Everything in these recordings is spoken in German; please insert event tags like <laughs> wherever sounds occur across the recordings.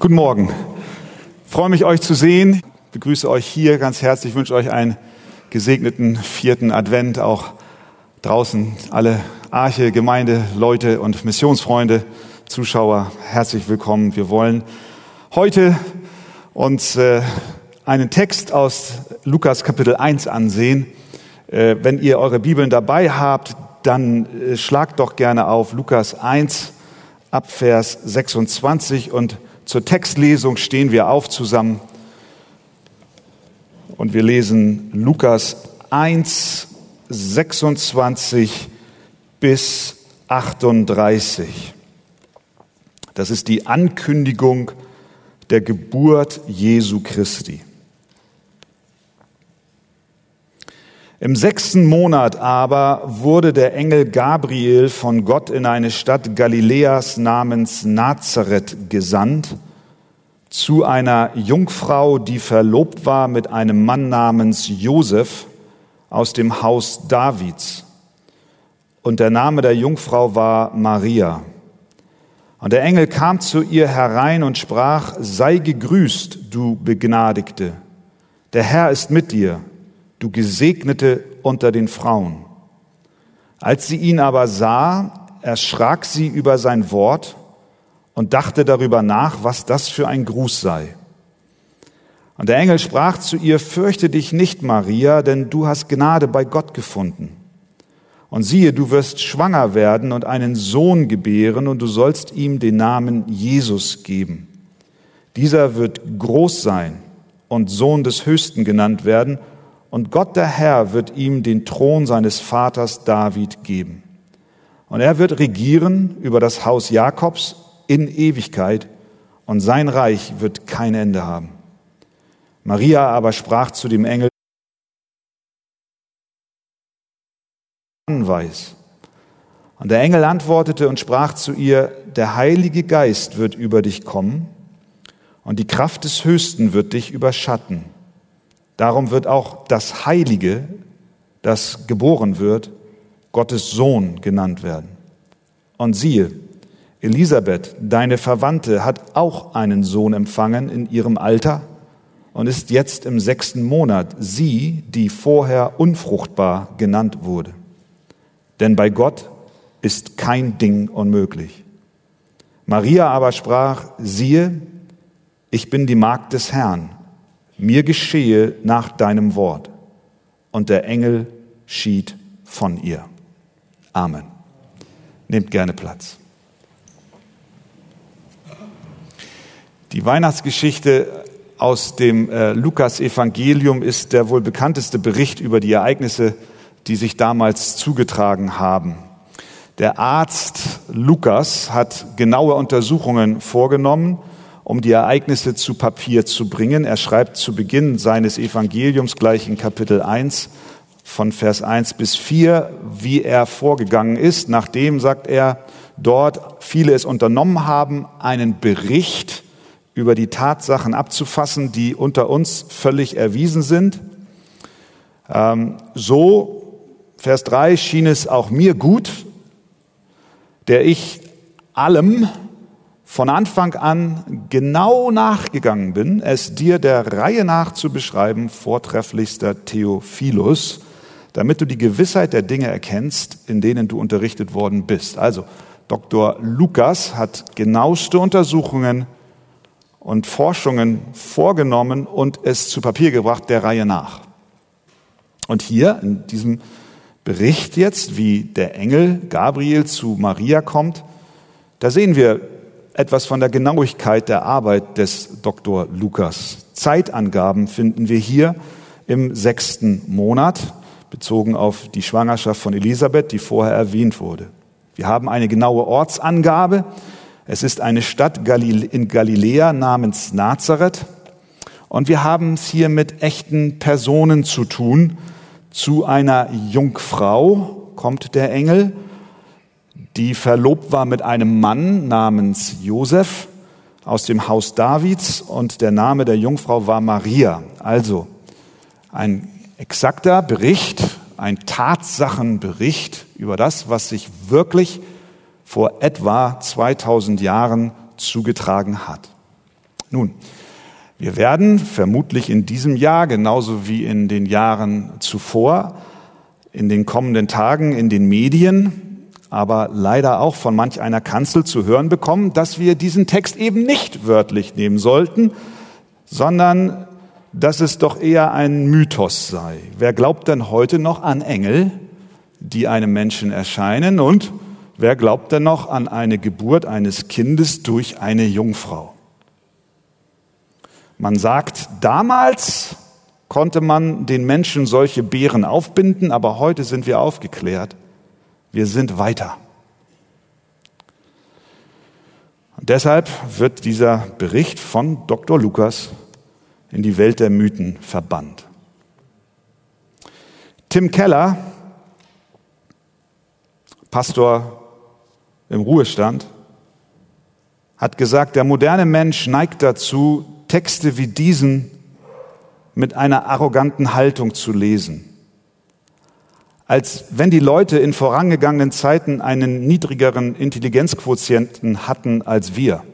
Guten Morgen. Ich freue mich, euch zu sehen. Ich begrüße euch hier ganz herzlich. Ich wünsche euch einen gesegneten vierten Advent. Auch draußen alle Arche, Gemeinde, Leute und Missionsfreunde, Zuschauer, herzlich willkommen. Wir wollen heute uns äh, einen Text aus Lukas Kapitel 1 ansehen. Äh, wenn ihr eure Bibeln dabei habt, dann äh, schlagt doch gerne auf Lukas 1 ab Vers 26 und zur Textlesung stehen wir auf zusammen und wir lesen Lukas 1, 26 bis 38. Das ist die Ankündigung der Geburt Jesu Christi. Im sechsten Monat aber wurde der Engel Gabriel von Gott in eine Stadt Galiläas namens Nazareth gesandt, zu einer Jungfrau, die verlobt war mit einem Mann namens Josef aus dem Haus Davids. Und der Name der Jungfrau war Maria. Und der Engel kam zu ihr herein und sprach, sei gegrüßt, du Begnadigte. Der Herr ist mit dir du Gesegnete unter den Frauen. Als sie ihn aber sah, erschrak sie über sein Wort und dachte darüber nach, was das für ein Gruß sei. Und der Engel sprach zu ihr, fürchte dich nicht, Maria, denn du hast Gnade bei Gott gefunden. Und siehe, du wirst schwanger werden und einen Sohn gebären, und du sollst ihm den Namen Jesus geben. Dieser wird groß sein und Sohn des Höchsten genannt werden, und Gott der Herr wird ihm den Thron seines Vaters David geben. Und er wird regieren über das Haus Jakobs in Ewigkeit, und sein Reich wird kein Ende haben. Maria aber sprach zu dem Engel, weiß. Und der Engel antwortete und sprach zu ihr, der Heilige Geist wird über dich kommen und die Kraft des Höchsten wird dich überschatten. Darum wird auch das Heilige, das geboren wird, Gottes Sohn genannt werden. Und siehe, Elisabeth, deine Verwandte, hat auch einen Sohn empfangen in ihrem Alter und ist jetzt im sechsten Monat, sie, die vorher unfruchtbar genannt wurde. Denn bei Gott ist kein Ding unmöglich. Maria aber sprach, siehe, ich bin die Magd des Herrn mir geschehe nach deinem Wort. Und der Engel schied von ihr. Amen. Nehmt gerne Platz. Die Weihnachtsgeschichte aus dem äh, Lukas-Evangelium ist der wohl bekannteste Bericht über die Ereignisse, die sich damals zugetragen haben. Der Arzt Lukas hat genaue Untersuchungen vorgenommen um die Ereignisse zu Papier zu bringen. Er schreibt zu Beginn seines Evangeliums gleich in Kapitel 1 von Vers 1 bis 4, wie er vorgegangen ist. Nachdem, sagt er, dort viele es unternommen haben, einen Bericht über die Tatsachen abzufassen, die unter uns völlig erwiesen sind. Ähm, so, Vers 3, schien es auch mir gut, der ich allem, von Anfang an genau nachgegangen bin, es dir der Reihe nach zu beschreiben, vortrefflichster Theophilus, damit du die Gewissheit der Dinge erkennst, in denen du unterrichtet worden bist. Also, Dr. Lukas hat genaueste Untersuchungen und Forschungen vorgenommen und es zu Papier gebracht, der Reihe nach. Und hier in diesem Bericht jetzt, wie der Engel Gabriel zu Maria kommt, da sehen wir etwas von der Genauigkeit der Arbeit des Dr. Lukas. Zeitangaben finden wir hier im sechsten Monat, bezogen auf die Schwangerschaft von Elisabeth, die vorher erwähnt wurde. Wir haben eine genaue Ortsangabe. Es ist eine Stadt in Galiläa namens Nazareth. Und wir haben es hier mit echten Personen zu tun. Zu einer Jungfrau kommt der Engel die verlobt war mit einem Mann namens Josef aus dem Haus Davids und der Name der Jungfrau war Maria. Also ein exakter Bericht, ein Tatsachenbericht über das, was sich wirklich vor etwa 2000 Jahren zugetragen hat. Nun, wir werden vermutlich in diesem Jahr, genauso wie in den Jahren zuvor, in den kommenden Tagen in den Medien, aber leider auch von manch einer Kanzel zu hören bekommen, dass wir diesen Text eben nicht wörtlich nehmen sollten, sondern dass es doch eher ein Mythos sei. Wer glaubt denn heute noch an Engel, die einem Menschen erscheinen? Und wer glaubt denn noch an eine Geburt eines Kindes durch eine Jungfrau? Man sagt, damals konnte man den Menschen solche Beeren aufbinden, aber heute sind wir aufgeklärt. Wir sind weiter. Und deshalb wird dieser Bericht von Dr. Lukas in die Welt der Mythen verbannt. Tim Keller, Pastor im Ruhestand, hat gesagt, der moderne Mensch neigt dazu, Texte wie diesen mit einer arroganten Haltung zu lesen. Als wenn die Leute in vorangegangenen Zeiten einen niedrigeren Intelligenzquotienten hatten als wir.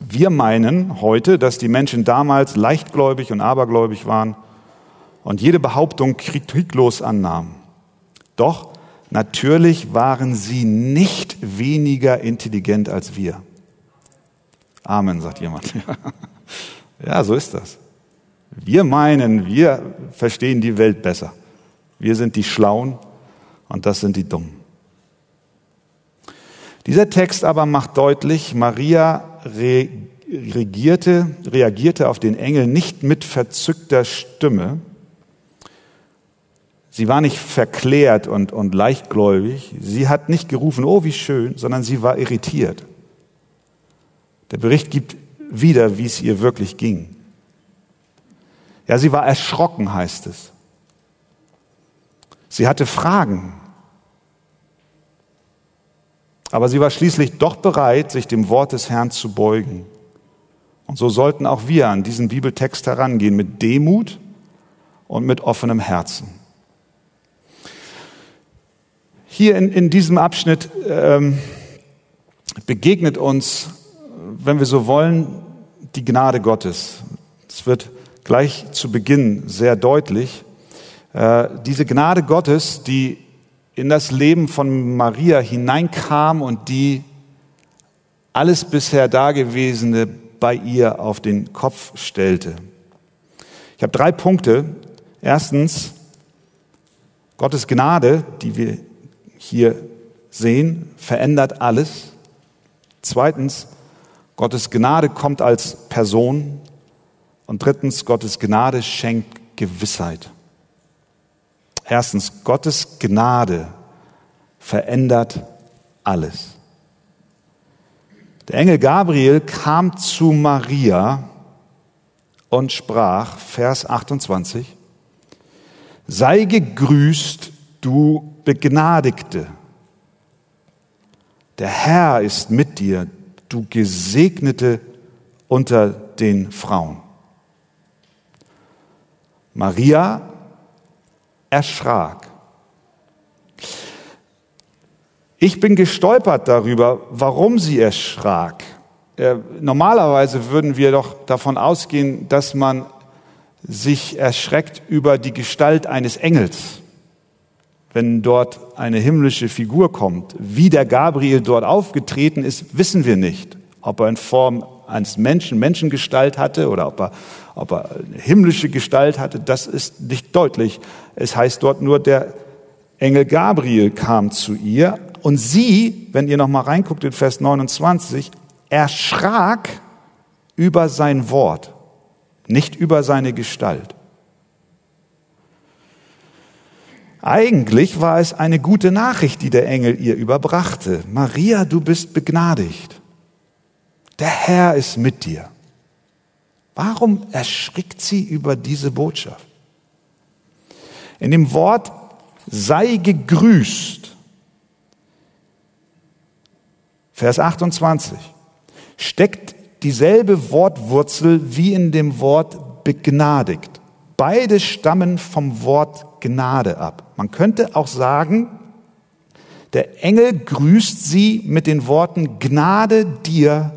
Wir meinen heute, dass die Menschen damals leichtgläubig und abergläubig waren und jede Behauptung kritiklos annahmen. Doch natürlich waren sie nicht weniger intelligent als wir. Amen, sagt jemand. <laughs> Ja, so ist das. Wir meinen, wir verstehen die Welt besser. Wir sind die Schlauen und das sind die Dummen. Dieser Text aber macht deutlich, Maria reagierte, reagierte auf den Engel nicht mit verzückter Stimme. Sie war nicht verklärt und, und leichtgläubig. Sie hat nicht gerufen, oh wie schön, sondern sie war irritiert. Der Bericht gibt wieder, wie es ihr wirklich ging. Ja, sie war erschrocken, heißt es. Sie hatte Fragen. Aber sie war schließlich doch bereit, sich dem Wort des Herrn zu beugen. Und so sollten auch wir an diesen Bibeltext herangehen mit Demut und mit offenem Herzen. Hier in, in diesem Abschnitt ähm, begegnet uns, wenn wir so wollen, die Gnade Gottes. Es wird gleich zu Beginn sehr deutlich. Äh, diese Gnade Gottes, die in das Leben von Maria hineinkam und die alles bisher Dagewesene bei ihr auf den Kopf stellte. Ich habe drei Punkte. Erstens, Gottes Gnade, die wir hier sehen, verändert alles. Zweitens, Gottes Gnade kommt als Person. Und drittens, Gottes Gnade schenkt Gewissheit. Erstens, Gottes Gnade verändert alles. Der Engel Gabriel kam zu Maria und sprach, Vers 28, sei gegrüßt, du Begnadigte. Der Herr ist mit dir, du Gesegnete unter den Frauen. Maria erschrak. Ich bin gestolpert darüber, warum sie erschrak. Äh, normalerweise würden wir doch davon ausgehen, dass man sich erschreckt über die Gestalt eines Engels, wenn dort eine himmlische Figur kommt. Wie der Gabriel dort aufgetreten ist, wissen wir nicht. Ob er in Form eines Menschen Menschengestalt hatte oder ob er, ob er eine himmlische Gestalt hatte, das ist nicht deutlich. Es heißt dort nur, der Engel Gabriel kam zu ihr und sie, wenn ihr noch mal reinguckt in Vers 29, erschrak über sein Wort, nicht über seine Gestalt. Eigentlich war es eine gute Nachricht, die der Engel ihr überbrachte. Maria, du bist begnadigt. Der Herr ist mit dir. Warum erschrickt sie über diese Botschaft? In dem Wort sei gegrüßt Vers 28 steckt dieselbe Wortwurzel wie in dem Wort begnadigt. Beide stammen vom Wort Gnade ab. Man könnte auch sagen, der Engel grüßt sie mit den Worten Gnade dir,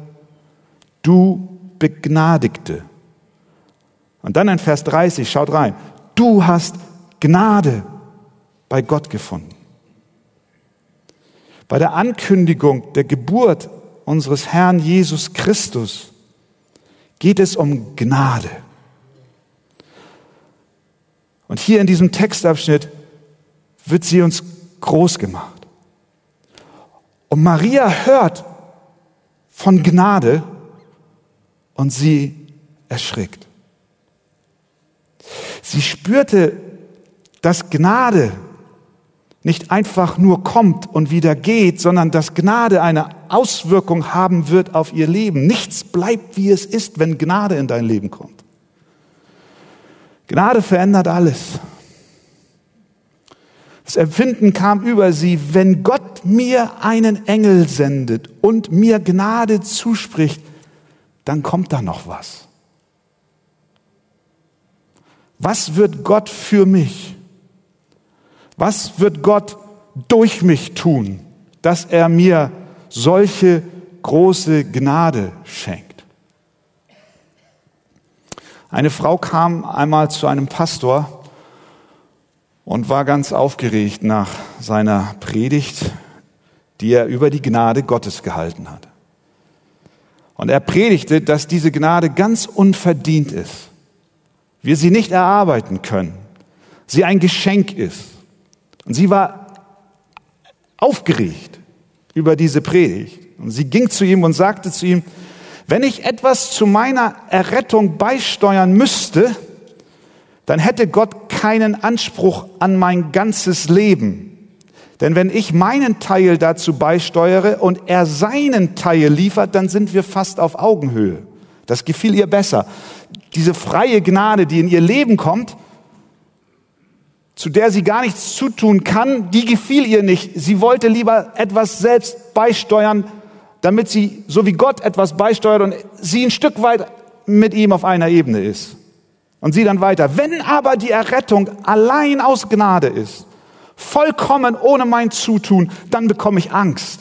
du Begnadigte. Und dann in Vers 30, schaut rein, du hast Gnade bei Gott gefunden. Bei der Ankündigung der Geburt unseres Herrn Jesus Christus geht es um Gnade. Und hier in diesem Textabschnitt wird sie uns groß gemacht. Und Maria hört von Gnade und sie erschrickt. Sie spürte, dass Gnade nicht einfach nur kommt und wieder geht, sondern dass Gnade eine Auswirkung haben wird auf ihr Leben. Nichts bleibt, wie es ist, wenn Gnade in dein Leben kommt. Gnade verändert alles. Das Empfinden kam über sie, wenn Gott mir einen Engel sendet und mir Gnade zuspricht, dann kommt da noch was. Was wird Gott für mich? Was wird Gott durch mich tun, dass er mir solche große Gnade schenkt? Eine Frau kam einmal zu einem Pastor und war ganz aufgeregt nach seiner Predigt, die er über die Gnade Gottes gehalten hat. Und er predigte, dass diese Gnade ganz unverdient ist. Wir sie nicht erarbeiten können. Sie ein Geschenk ist. Und sie war aufgeregt über diese Predigt. Und sie ging zu ihm und sagte zu ihm, wenn ich etwas zu meiner Errettung beisteuern müsste, dann hätte Gott keinen Anspruch an mein ganzes Leben. Denn wenn ich meinen Teil dazu beisteuere und er seinen Teil liefert, dann sind wir fast auf Augenhöhe. Das gefiel ihr besser. Diese freie Gnade, die in ihr Leben kommt, zu der sie gar nichts zutun kann, die gefiel ihr nicht. Sie wollte lieber etwas selbst beisteuern, damit sie, so wie Gott etwas beisteuert und sie ein Stück weit mit ihm auf einer Ebene ist. Und sie dann weiter. Wenn aber die Errettung allein aus Gnade ist, vollkommen ohne mein Zutun, dann bekomme ich Angst.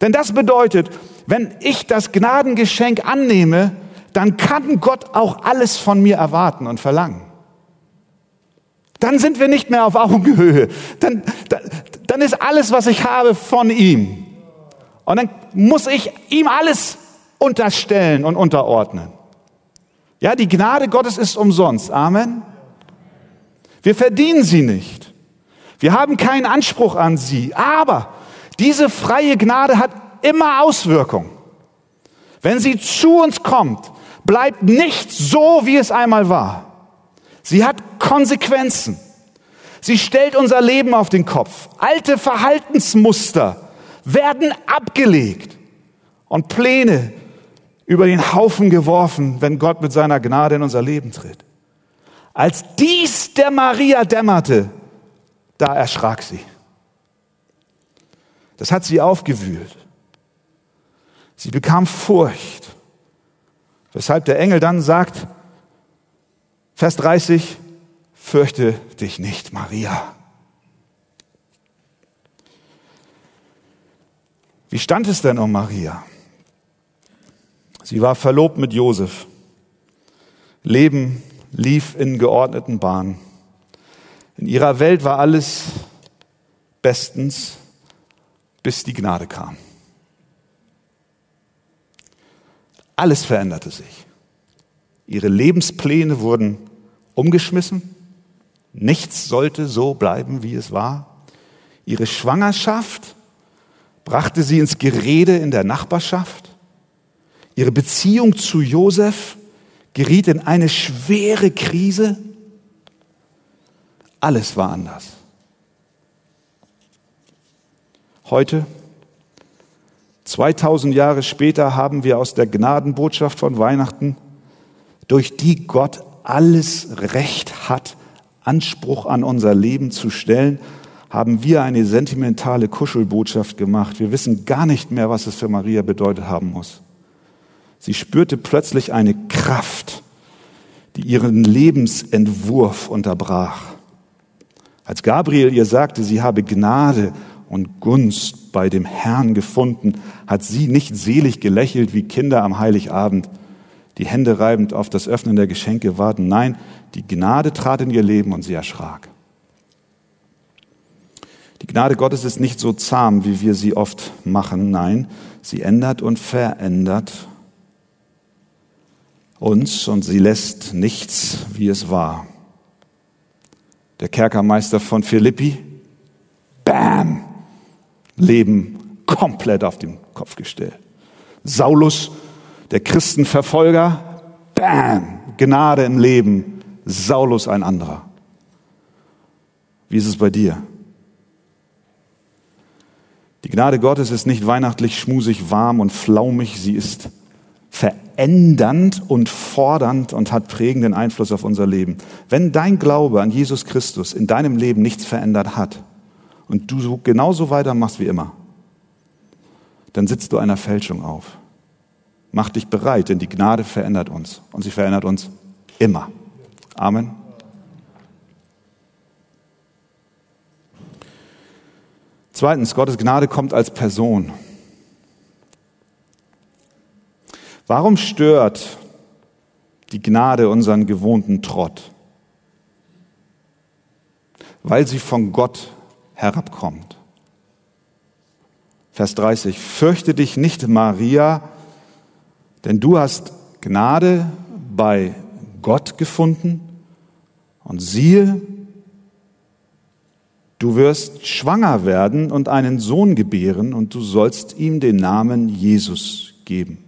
Denn das bedeutet, wenn ich das Gnadengeschenk annehme, dann kann Gott auch alles von mir erwarten und verlangen. Dann sind wir nicht mehr auf Augenhöhe. Dann, dann, dann ist alles, was ich habe, von ihm. Und dann muss ich ihm alles unterstellen und unterordnen. Ja, die Gnade Gottes ist umsonst. Amen. Wir verdienen sie nicht. Wir haben keinen Anspruch an sie. Aber diese freie Gnade hat immer Auswirkungen. Wenn sie zu uns kommt, bleibt nichts so, wie es einmal war. Sie hat Konsequenzen. Sie stellt unser Leben auf den Kopf. Alte Verhaltensmuster werden abgelegt und Pläne über den Haufen geworfen, wenn Gott mit seiner Gnade in unser Leben tritt. Als dies der Maria dämmerte, da erschrak sie. Das hat sie aufgewühlt. Sie bekam Furcht, weshalb der Engel dann sagt, Vers 30, fürchte dich nicht, Maria. Wie stand es denn um Maria? Sie war verlobt mit Josef. Leben lief in geordneten Bahnen. In ihrer Welt war alles bestens, bis die Gnade kam. Alles veränderte sich. Ihre Lebenspläne wurden umgeschmissen. Nichts sollte so bleiben, wie es war. Ihre Schwangerschaft brachte sie ins Gerede in der Nachbarschaft. Ihre Beziehung zu Josef geriet in eine schwere Krise. Alles war anders. Heute, 2000 Jahre später, haben wir aus der Gnadenbotschaft von Weihnachten, durch die Gott alles Recht hat, Anspruch an unser Leben zu stellen, haben wir eine sentimentale Kuschelbotschaft gemacht. Wir wissen gar nicht mehr, was es für Maria bedeutet haben muss. Sie spürte plötzlich eine Kraft, die ihren Lebensentwurf unterbrach. Als Gabriel ihr sagte, sie habe Gnade und Gunst bei dem Herrn gefunden? Hat sie nicht selig gelächelt wie Kinder am Heiligabend, die Hände reibend auf das Öffnen der Geschenke warten? Nein, die Gnade trat in ihr Leben und sie erschrak. Die Gnade Gottes ist nicht so zahm, wie wir sie oft machen. Nein, sie ändert und verändert uns und sie lässt nichts, wie es war. Der Kerkermeister von Philippi, bam, Leben komplett auf den Kopf gestellt. Saulus, der Christenverfolger, bam, Gnade im Leben, Saulus ein anderer. Wie ist es bei dir? Die Gnade Gottes ist nicht weihnachtlich, schmusig, warm und flaumig, sie ist verändernd und fordernd und hat prägenden Einfluss auf unser Leben. Wenn dein Glaube an Jesus Christus in deinem Leben nichts verändert hat und du so genauso weitermachst wie immer, dann sitzt du einer Fälschung auf. Mach dich bereit, denn die Gnade verändert uns und sie verändert uns immer. Amen. Zweitens, Gottes Gnade kommt als Person. Warum stört die Gnade unseren gewohnten Trott? Weil sie von Gott herabkommt. Vers 30. Fürchte dich nicht, Maria, denn du hast Gnade bei Gott gefunden und siehe, Du wirst schwanger werden und einen Sohn gebären und du sollst ihm den Namen Jesus geben.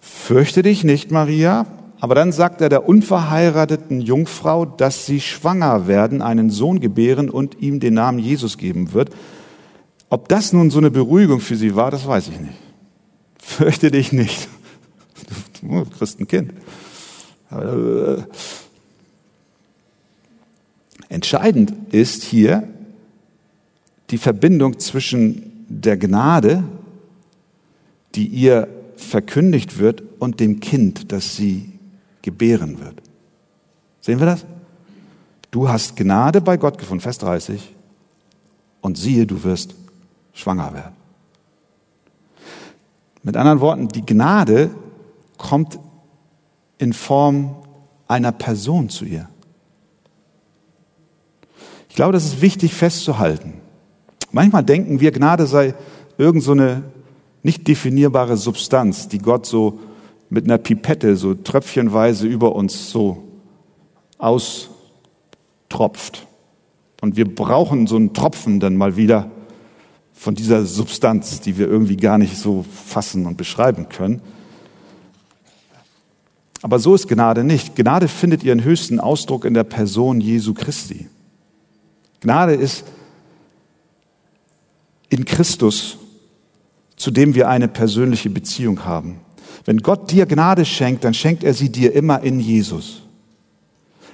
Fürchte dich nicht, Maria, aber dann sagt er der unverheirateten Jungfrau, dass sie schwanger werden, einen Sohn gebären und ihm den Namen Jesus geben wird. Ob das nun so eine Beruhigung für sie war, das weiß ich nicht. Fürchte dich nicht. <laughs> Du kriegst ein Kind. Entscheidend ist hier die Verbindung zwischen der Gnade, die ihr verkündigt wird, und dem Kind, das sie gebären wird. Sehen wir das? Du hast Gnade bei Gott gefunden, Vers 30, und siehe, du wirst schwanger werden. Mit anderen Worten, die Gnade kommt in Form einer Person zu ihr. Ich glaube, das ist wichtig festzuhalten. Manchmal denken wir, Gnade sei irgend so eine nicht definierbare Substanz, die Gott so mit einer Pipette so tröpfchenweise über uns so austropft. Und wir brauchen so einen Tropfen dann mal wieder von dieser Substanz, die wir irgendwie gar nicht so fassen und beschreiben können. Aber so ist Gnade nicht. Gnade findet ihren höchsten Ausdruck in der Person Jesu Christi. Gnade ist in Christus, zu dem wir eine persönliche Beziehung haben. Wenn Gott dir Gnade schenkt, dann schenkt er sie dir immer in Jesus.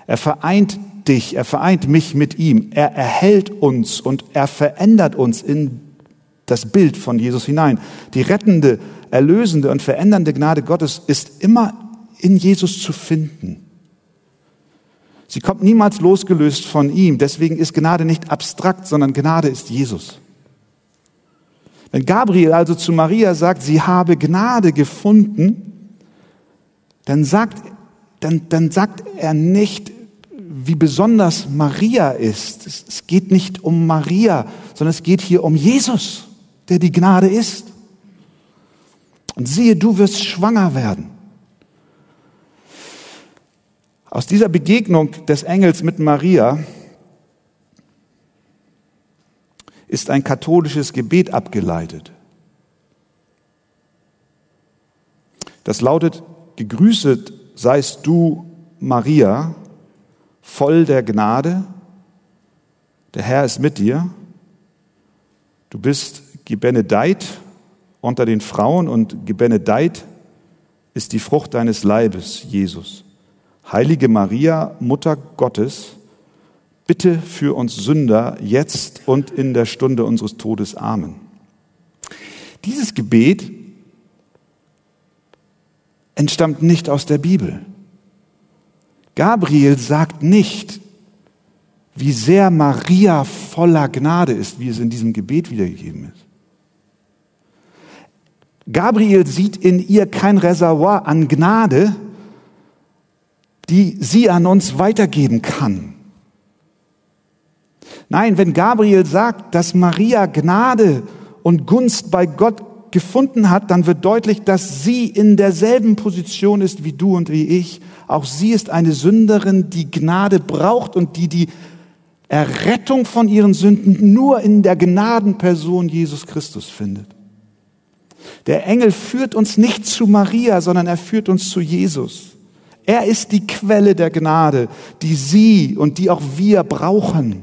Er vereint dich, er vereint mich mit ihm, er erhält uns und er verändert uns in das Bild von Jesus hinein. Die rettende, erlösende und verändernde Gnade Gottes ist immer in Jesus zu finden. Sie kommt niemals losgelöst von ihm. Deswegen ist Gnade nicht abstrakt, sondern Gnade ist Jesus. Wenn Gabriel also zu Maria sagt, sie habe Gnade gefunden, dann sagt, dann, dann sagt er nicht, wie besonders Maria ist. Es, es geht nicht um Maria, sondern es geht hier um Jesus, der die Gnade ist. Und siehe, du wirst schwanger werden. Aus dieser Begegnung des Engels mit Maria ist ein katholisches Gebet abgeleitet. Das lautet, gegrüßet seist du, Maria, voll der Gnade, der Herr ist mit dir, du bist gebenedeit unter den Frauen und gebenedeit ist die Frucht deines Leibes, Jesus. Heilige Maria, Mutter Gottes, bitte für uns Sünder jetzt und in der Stunde unseres Todes. Amen. Dieses Gebet entstammt nicht aus der Bibel. Gabriel sagt nicht, wie sehr Maria voller Gnade ist, wie es in diesem Gebet wiedergegeben ist. Gabriel sieht in ihr kein Reservoir an Gnade, die sie an uns weitergeben kann. Nein, wenn Gabriel sagt, dass Maria Gnade und Gunst bei Gott gefunden hat, dann wird deutlich, dass sie in derselben Position ist wie du und wie ich. Auch sie ist eine Sünderin, die Gnade braucht und die die Errettung von ihren Sünden nur in der Gnadenperson Jesus Christus findet. Der Engel führt uns nicht zu Maria, sondern er führt uns zu Jesus. Er ist die Quelle der Gnade, die Sie und die auch wir brauchen.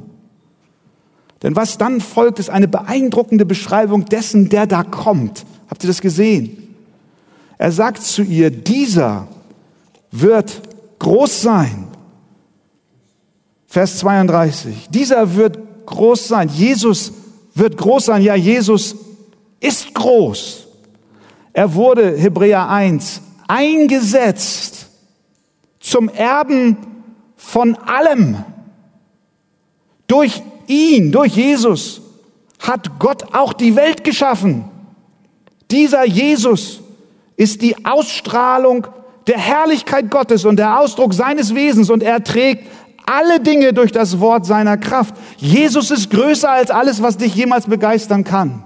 Denn was dann folgt, ist eine beeindruckende Beschreibung dessen, der da kommt. Habt ihr das gesehen? Er sagt zu ihr, dieser wird groß sein. Vers 32. Dieser wird groß sein. Jesus wird groß sein. Ja, Jesus ist groß. Er wurde, Hebräer 1, eingesetzt zum Erben von allem. Durch ihn, durch Jesus, hat Gott auch die Welt geschaffen. Dieser Jesus ist die Ausstrahlung der Herrlichkeit Gottes und der Ausdruck seines Wesens und er trägt alle Dinge durch das Wort seiner Kraft. Jesus ist größer als alles, was dich jemals begeistern kann.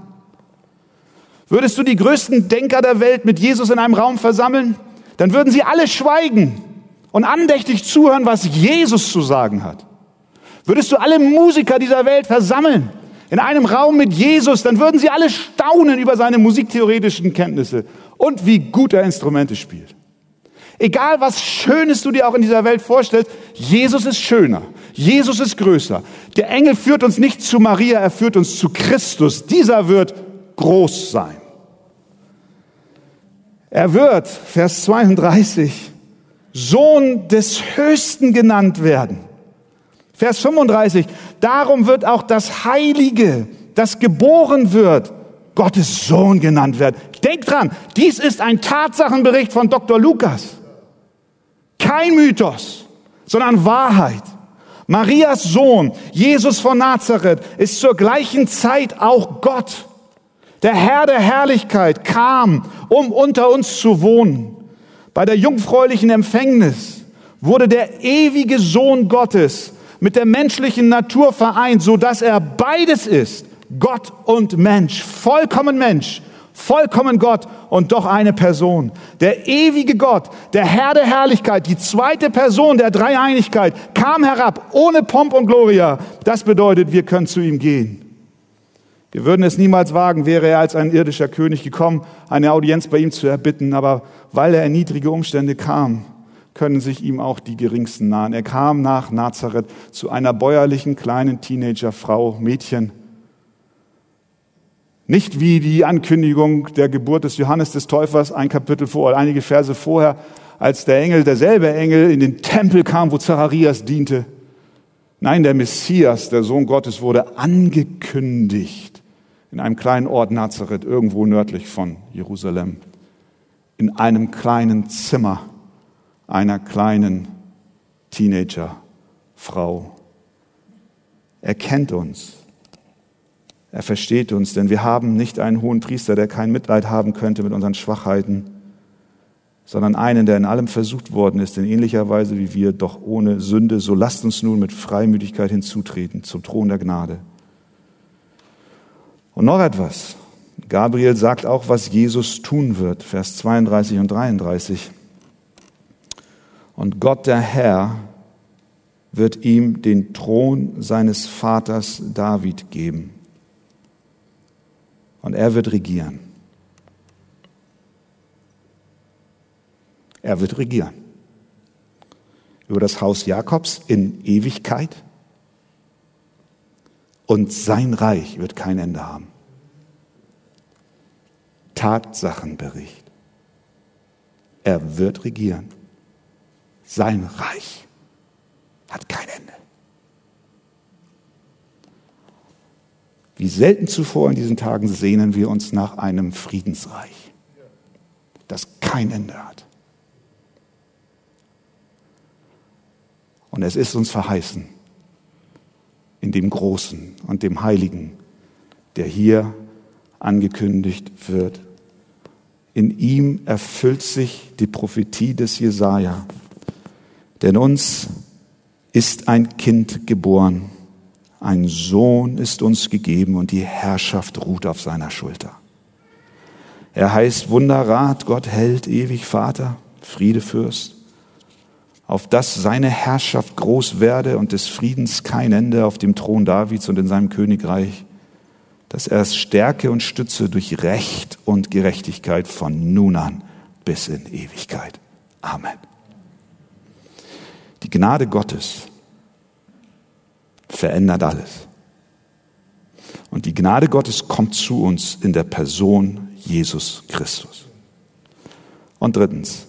Würdest du die größten Denker der Welt mit Jesus in einem Raum versammeln, dann würden sie alle schweigen und andächtig zuhören, was Jesus zu sagen hat. Würdest du alle Musiker dieser Welt versammeln in einem Raum mit Jesus, dann würden sie alle staunen über seine musiktheoretischen Kenntnisse und wie gut er Instrumente spielt. Egal was Schönes du dir auch in dieser Welt vorstellst, Jesus ist schöner. Jesus ist größer. Der Engel führt uns nicht zu Maria, er führt uns zu Christus. Dieser wird groß sein. Er wird, Vers 32, Sohn des Höchsten genannt werden. Vers 35, darum wird auch das Heilige, das geboren wird, Gottes Sohn genannt werden. Denkt dran, dies ist ein Tatsachenbericht von Dr. Lukas. Kein Mythos, sondern Wahrheit. Marias Sohn, Jesus von Nazareth, ist zur gleichen Zeit auch Gott. Der Herr der Herrlichkeit kam, um unter uns zu wohnen. Bei der jungfräulichen Empfängnis wurde der ewige Sohn Gottes mit der menschlichen Natur vereint, so dass er beides ist, Gott und Mensch, vollkommen Mensch, vollkommen Gott und doch eine Person. Der ewige Gott, der Herr der Herrlichkeit, die zweite Person der Dreieinigkeit, kam herab ohne Pomp und Gloria. Das bedeutet, wir können zu ihm gehen. Wir würden es niemals wagen, wäre er als ein irdischer König gekommen, eine Audienz bei ihm zu erbitten, aber weil er in niedrige Umstände kam, können sich ihm auch die geringsten nahen. Er kam nach Nazareth zu einer bäuerlichen kleinen Teenagerfrau, Mädchen. Nicht wie die Ankündigung der Geburt des Johannes des Täufers, ein Kapitel vor, einige Verse vorher, als der Engel, derselbe Engel, in den Tempel kam, wo Zacharias diente. Nein, der Messias, der Sohn Gottes, wurde angekündigt in einem kleinen Ort Nazareth, irgendwo nördlich von Jerusalem, in einem kleinen Zimmer einer kleinen Teenagerfrau. Er kennt uns. Er versteht uns, denn wir haben nicht einen hohen Priester, der kein Mitleid haben könnte mit unseren Schwachheiten, sondern einen, der in allem versucht worden ist, in ähnlicher Weise wie wir, doch ohne Sünde. So lasst uns nun mit Freimütigkeit hinzutreten zum Thron der Gnade. Und noch etwas. Gabriel sagt auch, was Jesus tun wird, Vers 32 und 33. Und Gott der Herr wird ihm den Thron seines Vaters David geben. Und er wird regieren. Er wird regieren. Über das Haus Jakobs in Ewigkeit. Und sein Reich wird kein Ende haben. Tatsachenbericht. Er wird regieren. Sein Reich hat kein Ende. Wie selten zuvor in diesen Tagen sehnen wir uns nach einem Friedensreich, das kein Ende hat. Und es ist uns verheißen, in dem Großen und dem Heiligen, der hier angekündigt wird. In ihm erfüllt sich die Prophetie des Jesaja. Denn uns ist ein Kind geboren, ein Sohn ist uns gegeben und die Herrschaft ruht auf seiner Schulter. Er heißt Wunderrat, Gott hält ewig Vater, Friedefürst, auf dass seine Herrschaft groß werde und des Friedens kein Ende auf dem Thron Davids und in seinem Königreich, dass er es stärke und stütze durch Recht und Gerechtigkeit von nun an bis in Ewigkeit. Amen. Die Gnade Gottes verändert alles. Und die Gnade Gottes kommt zu uns in der Person Jesus Christus. Und drittens,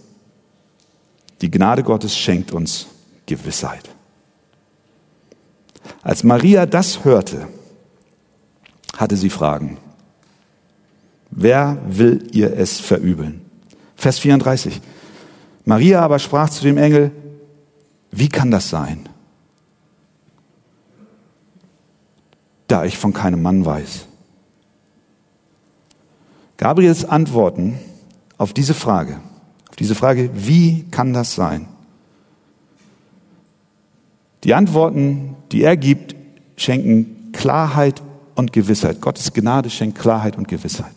die Gnade Gottes schenkt uns Gewissheit. Als Maria das hörte, hatte sie Fragen. Wer will ihr es verübeln? Vers 34. Maria aber sprach zu dem Engel, wie kann das sein? Da ich von keinem Mann weiß. Gabriels Antworten auf diese Frage, diese Frage, wie kann das sein? Die Antworten, die er gibt, schenken Klarheit und Gewissheit. Gottes Gnade schenkt Klarheit und Gewissheit.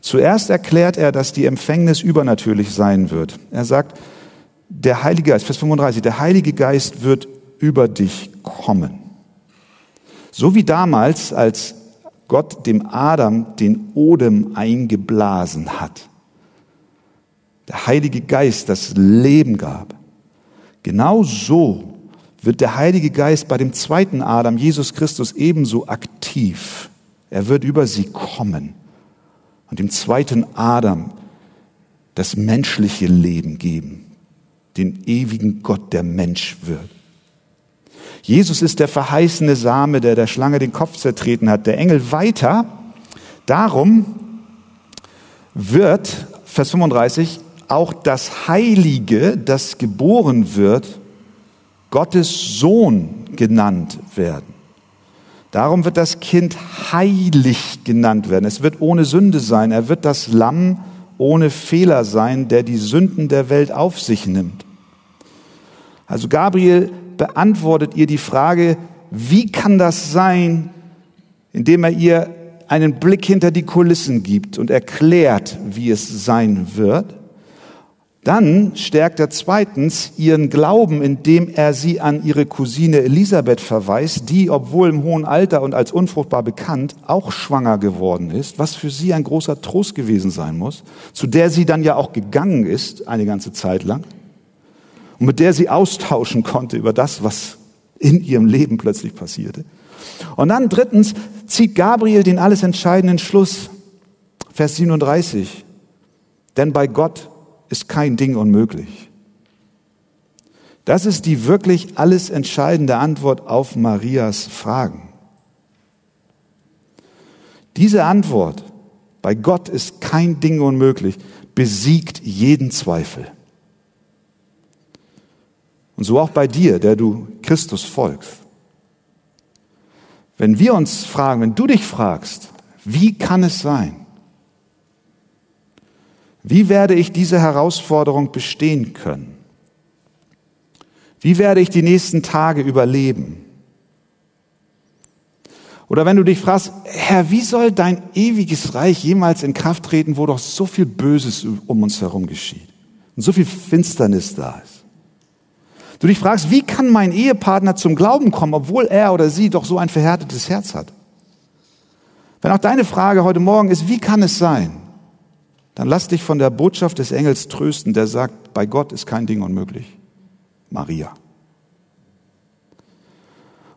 Zuerst erklärt er, dass die Empfängnis übernatürlich sein wird. Er sagt, der Heilige Geist, Vers 35, der Heilige Geist wird über dich kommen. So wie damals, als Gott dem Adam den Odem eingeblasen hat. Der Heilige Geist das Leben gab. Genau so wird der Heilige Geist bei dem zweiten Adam, Jesus Christus, ebenso aktiv. Er wird über sie kommen und dem zweiten Adam das menschliche Leben geben, den ewigen Gott, der Mensch wird. Jesus ist der verheißene Same, der der Schlange den Kopf zertreten hat. Der Engel weiter. Darum wird, Vers 35, auch das Heilige, das geboren wird, Gottes Sohn genannt werden. Darum wird das Kind heilig genannt werden. Es wird ohne Sünde sein. Er wird das Lamm ohne Fehler sein, der die Sünden der Welt auf sich nimmt. Also Gabriel beantwortet ihr die Frage, wie kann das sein, indem er ihr einen Blick hinter die Kulissen gibt und erklärt, wie es sein wird. Dann stärkt er zweitens ihren Glauben, indem er sie an ihre Cousine Elisabeth verweist, die, obwohl im hohen Alter und als unfruchtbar bekannt, auch schwanger geworden ist, was für sie ein großer Trost gewesen sein muss, zu der sie dann ja auch gegangen ist, eine ganze Zeit lang und mit der sie austauschen konnte über das, was in ihrem Leben plötzlich passierte. Und dann drittens zieht Gabriel den alles entscheidenden Schluss. Vers 37. Denn bei Gott ist kein Ding unmöglich. Das ist die wirklich alles entscheidende Antwort auf Marias Fragen. Diese Antwort, bei Gott ist kein Ding unmöglich, besiegt jeden Zweifel. Und so auch bei dir, der du Christus folgst. Wenn wir uns fragen, wenn du dich fragst, wie kann es sein? Wie werde ich diese Herausforderung bestehen können? Wie werde ich die nächsten Tage überleben? Oder wenn du dich fragst, Herr, wie soll dein ewiges Reich jemals in Kraft treten, wo doch so viel Böses um uns herum geschieht und so viel Finsternis da ist? Du dich fragst, wie kann mein Ehepartner zum Glauben kommen, obwohl er oder sie doch so ein verhärtetes Herz hat? Wenn auch deine Frage heute Morgen ist, wie kann es sein? Dann lass dich von der Botschaft des Engels trösten, der sagt, bei Gott ist kein Ding unmöglich. Maria.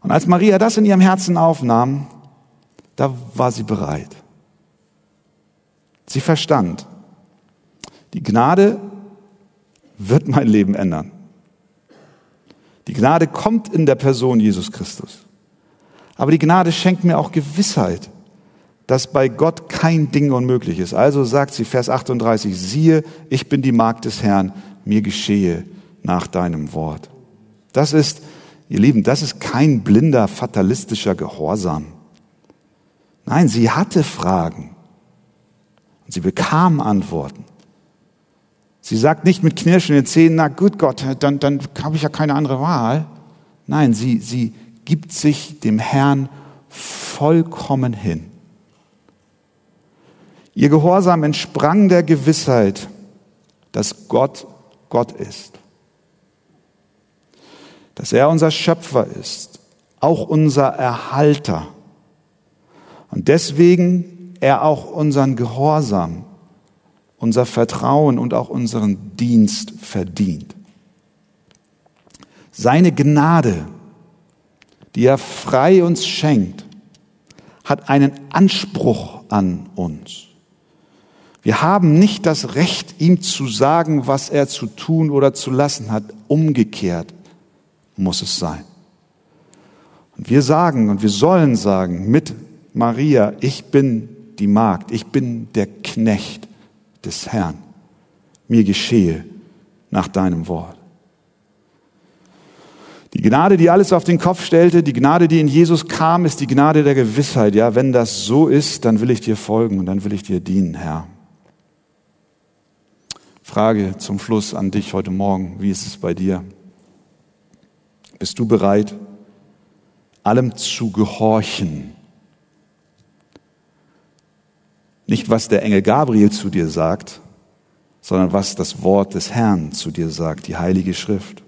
Und als Maria das in ihrem Herzen aufnahm, da war sie bereit. Sie verstand, die Gnade wird mein Leben ändern. Die Gnade kommt in der Person Jesus Christus. Aber die Gnade schenkt mir auch Gewissheit, dass bei Gott kein Ding unmöglich ist. Also sagt sie, Vers 38, siehe, ich bin die Magd des Herrn, mir geschehe nach deinem Wort. Das ist Ihr Lieben, das ist kein blinder, fatalistischer Gehorsam. Nein, sie hatte Fragen. Und sie bekam Antworten. Sie sagt nicht mit knirschenden Zähnen, na gut Gott, dann, dann habe ich ja keine andere Wahl. Nein, sie, sie gibt sich dem Herrn vollkommen hin. Ihr Gehorsam entsprang der Gewissheit, dass Gott Gott ist, dass er unser Schöpfer ist, auch unser Erhalter und deswegen er auch unseren Gehorsam, unser Vertrauen und auch unseren Dienst verdient. Seine Gnade, die er frei uns schenkt, hat einen Anspruch an uns. Wir haben nicht das Recht, ihm zu sagen, was er zu tun oder zu lassen hat. Umgekehrt muss es sein. Und wir sagen und wir sollen sagen mit Maria, ich bin die Magd, ich bin der Knecht des Herrn. Mir geschehe nach deinem Wort. Die Gnade, die alles auf den Kopf stellte, die Gnade, die in Jesus kam, ist die Gnade der Gewissheit. Ja, wenn das so ist, dann will ich dir folgen und dann will ich dir dienen, Herr. Frage zum Schluss an dich heute Morgen. Wie ist es bei dir? Bist du bereit, allem zu gehorchen? Nicht, was der Engel Gabriel zu dir sagt, sondern was das Wort des Herrn zu dir sagt, die Heilige Schrift.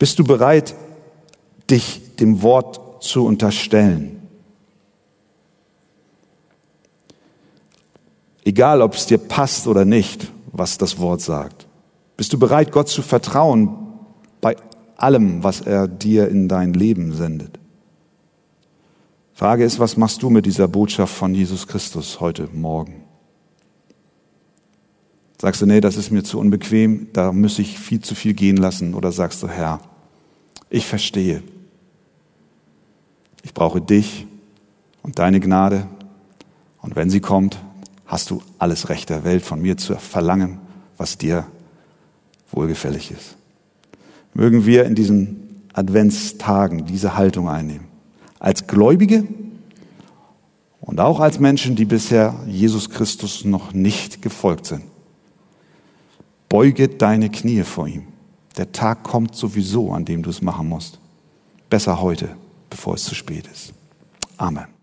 Bist du bereit, dich dem Wort zu unterstellen? Egal, ob es dir passt oder nicht, was das Wort sagt. Bist du bereit, Gott zu vertrauen bei allem, was er dir in dein Leben sendet? Frage ist, was machst du mit dieser Botschaft von Jesus Christus heute Morgen? Sagst du, nee, das ist mir zu unbequem, da muss ich viel zu viel gehen lassen? Oder sagst du, Herr, ich verstehe. Ich brauche dich und deine Gnade. Und wenn sie kommt, hast du alles Recht der Welt von mir zu verlangen, was dir wohlgefällig ist. Mögen wir in diesen Adventstagen diese Haltung einnehmen. Als Gläubige und auch als Menschen, die bisher Jesus Christus noch nicht gefolgt sind. Beuge deine Knie vor ihm. Der Tag kommt sowieso, an dem du es machen musst. Besser heute, bevor es zu spät ist. Amen.